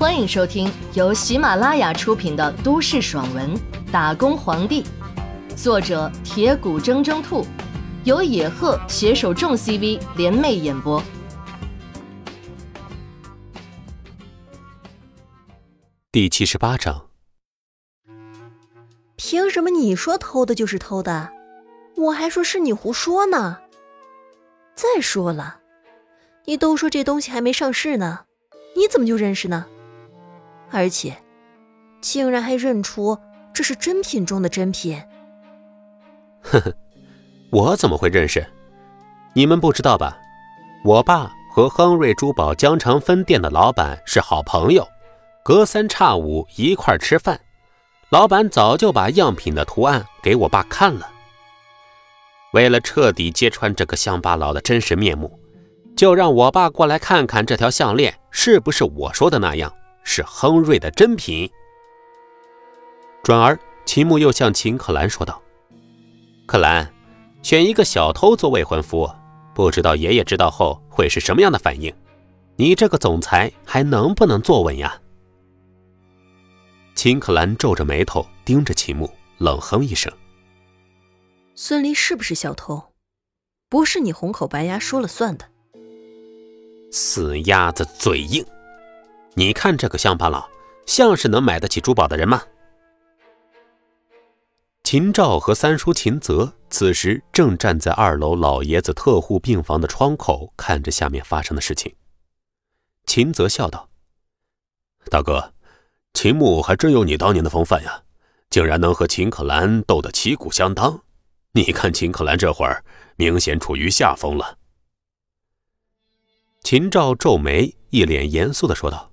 欢迎收听由喜马拉雅出品的都市爽文《打工皇帝》，作者铁骨铮铮兔，由野鹤携手众 CV 联袂演播。第七十八章，凭什么你说偷的就是偷的？我还说是你胡说呢。再说了，你都说这东西还没上市呢，你怎么就认识呢？而且，竟然还认出这是真品中的真品。呵呵，我怎么会认识？你们不知道吧？我爸和亨瑞珠宝江城分店的老板是好朋友。隔三差五一块吃饭，老板早就把样品的图案给我爸看了。为了彻底揭穿这个乡巴佬的真实面目，就让我爸过来看看这条项链是不是我说的那样，是亨瑞的真品。转而，秦牧又向秦可兰说道：“可兰，选一个小偷做未婚夫，不知道爷爷知道后会是什么样的反应？你这个总裁还能不能坐稳呀？”秦可兰皱着眉头盯着秦牧，冷哼一声：“孙离是不是小偷？不是你红口白牙说了算的。”死鸭子嘴硬！你看这个乡巴佬，像是能买得起珠宝的人吗？秦照和三叔秦泽此时正站在二楼老爷子特护病房的窗口，看着下面发生的事情。秦泽笑道：“大哥。”秦牧还真有你当年的风范呀，竟然能和秦可兰斗得旗鼓相当。你看秦可兰这会儿明显处于下风了。秦照皱眉，一脸严肃的说道：“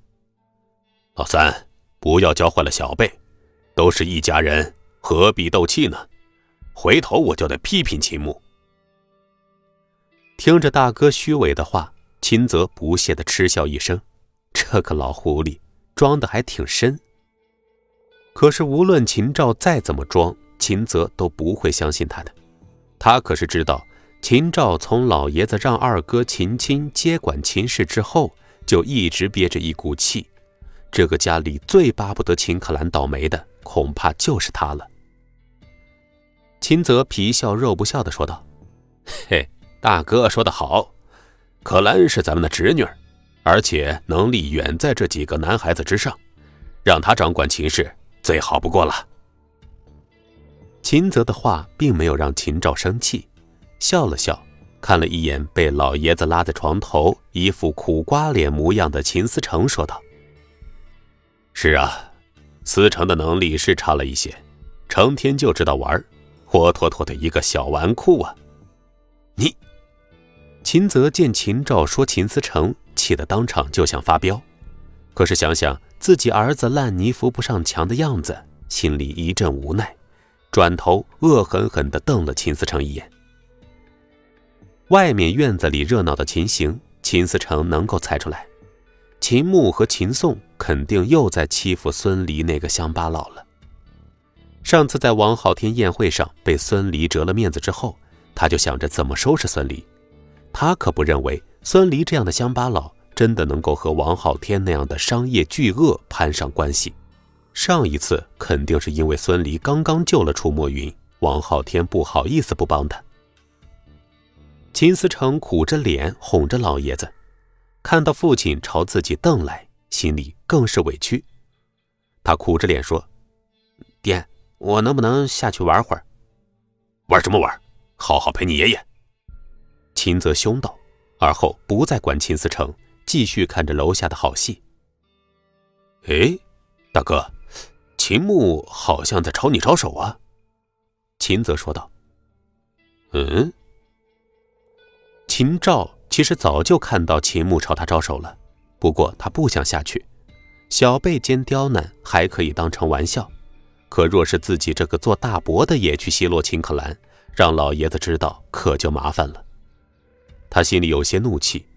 老三，不要教坏了小辈，都是一家人，何必斗气呢？回头我就得批评秦牧。”听着大哥虚伪的话，秦泽不屑的嗤笑一声：“这个老狐狸。”装的还挺深，可是无论秦照再怎么装，秦泽都不会相信他的。他可是知道，秦照从老爷子让二哥秦青接管秦氏之后，就一直憋着一股气。这个家里最巴不得秦可兰倒霉的，恐怕就是他了。秦泽皮笑肉不笑的说道：“嘿，大哥说的好，可兰是咱们的侄女。”而且能力远在这几个男孩子之上，让他掌管秦氏最好不过了。秦泽的话并没有让秦照生气，笑了笑，看了一眼被老爷子拉在床头、一副苦瓜脸模样的秦思成，说道：“是啊，思成的能力是差了一些，成天就知道玩，活脱脱的一个小纨绔啊！”你，秦泽见秦照说秦思成。气得当场就想发飙，可是想想自己儿子烂泥扶不上墙的样子，心里一阵无奈，转头恶狠狠地瞪了秦思成一眼。外面院子里热闹的情形，秦思成能够猜出来，秦牧和秦颂肯定又在欺负孙离那个乡巴佬了。上次在王昊天宴会上被孙离折了面子之后，他就想着怎么收拾孙离，他可不认为孙离这样的乡巴佬。真的能够和王昊天那样的商业巨鳄攀上关系？上一次肯定是因为孙离刚刚救了楚墨云，王昊天不好意思不帮他。秦思成苦着脸哄着老爷子，看到父亲朝自己瞪来，心里更是委屈。他苦着脸说：“爹，我能不能下去玩会儿？玩什么玩？好好陪你爷爷。”秦泽凶道，而后不再管秦思成。继续看着楼下的好戏。哎，大哥，秦牧好像在朝你招手啊。秦泽说道。嗯。秦照其实早就看到秦牧朝他招手了，不过他不想下去。小辈间刁难还可以当成玩笑，可若是自己这个做大伯的也去奚落秦可兰，让老爷子知道，可就麻烦了。他心里有些怒气。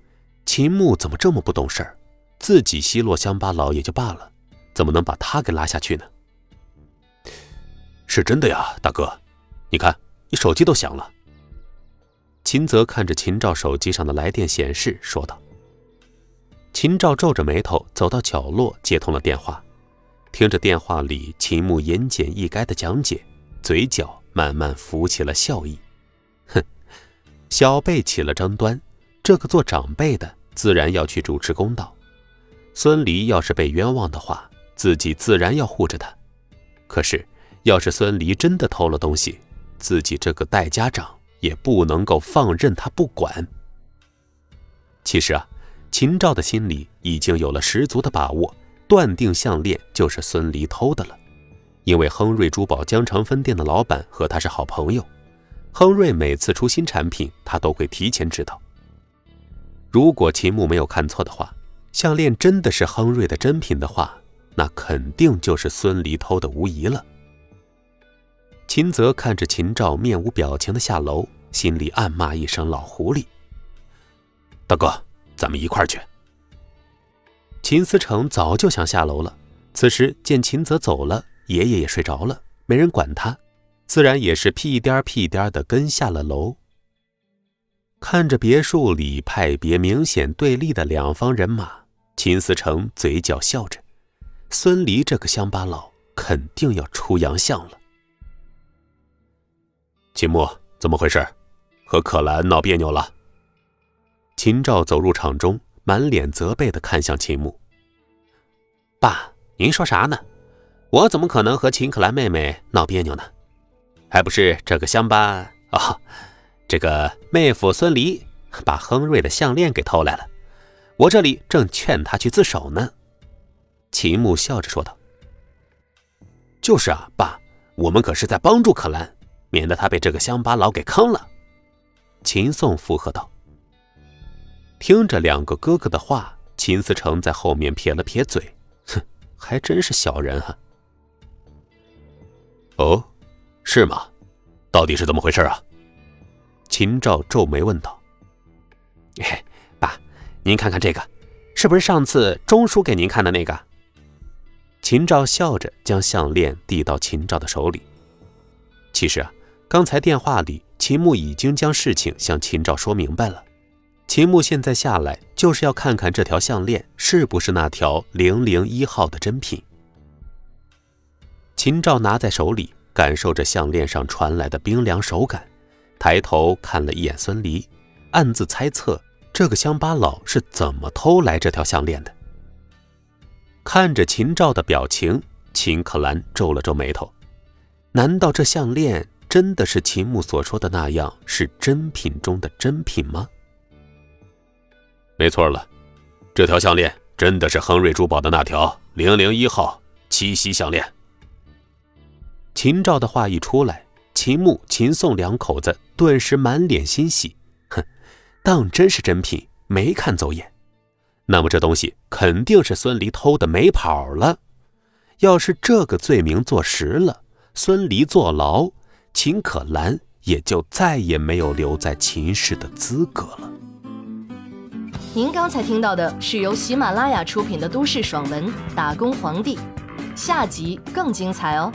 秦牧怎么这么不懂事儿？自己奚落乡巴佬也就罢了，怎么能把他给拉下去呢？是真的呀，大哥，你看，你手机都响了。秦泽看着秦照手机上的来电显示，说道。秦照皱着眉头走到角落，接通了电话，听着电话里秦牧言简意赅的讲解，嘴角慢慢浮起了笑意。哼，小辈起了争端，这个做长辈的自然要去主持公道。孙离要是被冤枉的话，自己自然要护着他。可是，要是孙离真的偷了东西，自己这个代家长也不能够放任他不管。其实啊，秦照的心里已经有了十足的把握，断定项链就是孙离偷的了。因为亨瑞珠宝江城分店的老板和他是好朋友，亨瑞每次出新产品，他都会提前知道。如果秦牧没有看错的话，项链真的是亨瑞的真品的话，那肯定就是孙离偷的无疑了。秦泽看着秦照面无表情的下楼，心里暗骂一声“老狐狸”。大哥，咱们一块去。秦思成早就想下楼了，此时见秦泽走了，爷爷也睡着了，没人管他，自然也是屁颠屁颠的跟下了楼。看着别墅里派别明显对立的两方人马，秦思成嘴角笑着，孙离这个乡巴佬肯定要出洋相了。秦牧，怎么回事？和可兰闹别扭了？秦照走入场中，满脸责备的看向秦牧：“爸，您说啥呢？我怎么可能和秦可兰妹妹闹别扭呢？还不是这个乡巴啊，这个妹夫孙离把亨瑞的项链给偷来了，我这里正劝他去自首呢。”秦牧笑着说道：“就是啊，爸，我们可是在帮助可兰，免得他被这个乡巴佬给坑了。”秦宋附和道。听着两个哥哥的话，秦思成在后面撇了撇嘴，哼，还真是小人啊。哦，是吗？到底是怎么回事啊？秦赵皱眉问道。爸，您看看这个，是不是上次钟叔给您看的那个？秦赵笑着将项链递到秦赵的手里。其实啊，刚才电话里秦牧已经将事情向秦照说明白了。秦牧现在下来就是要看看这条项链是不是那条零零一号的真品。秦照拿在手里，感受着项链上传来的冰凉手感，抬头看了一眼孙离，暗自猜测这个乡巴佬是怎么偷来这条项链的。看着秦照的表情，秦可兰皱了皱眉头，难道这项链真的是秦牧所说的那样是真品中的真品吗？没错了，这条项链真的是亨瑞珠宝的那条零零一号七夕项链。秦赵的话一出来，秦牧、秦宋两口子顿时满脸欣喜。哼，当真是真品，没看走眼。那么这东西肯定是孙离偷的，没跑了。要是这个罪名坐实了，孙离坐牢，秦可兰也就再也没有留在秦氏的资格了。您刚才听到的是由喜马拉雅出品的都市爽文《打工皇帝》，下集更精彩哦。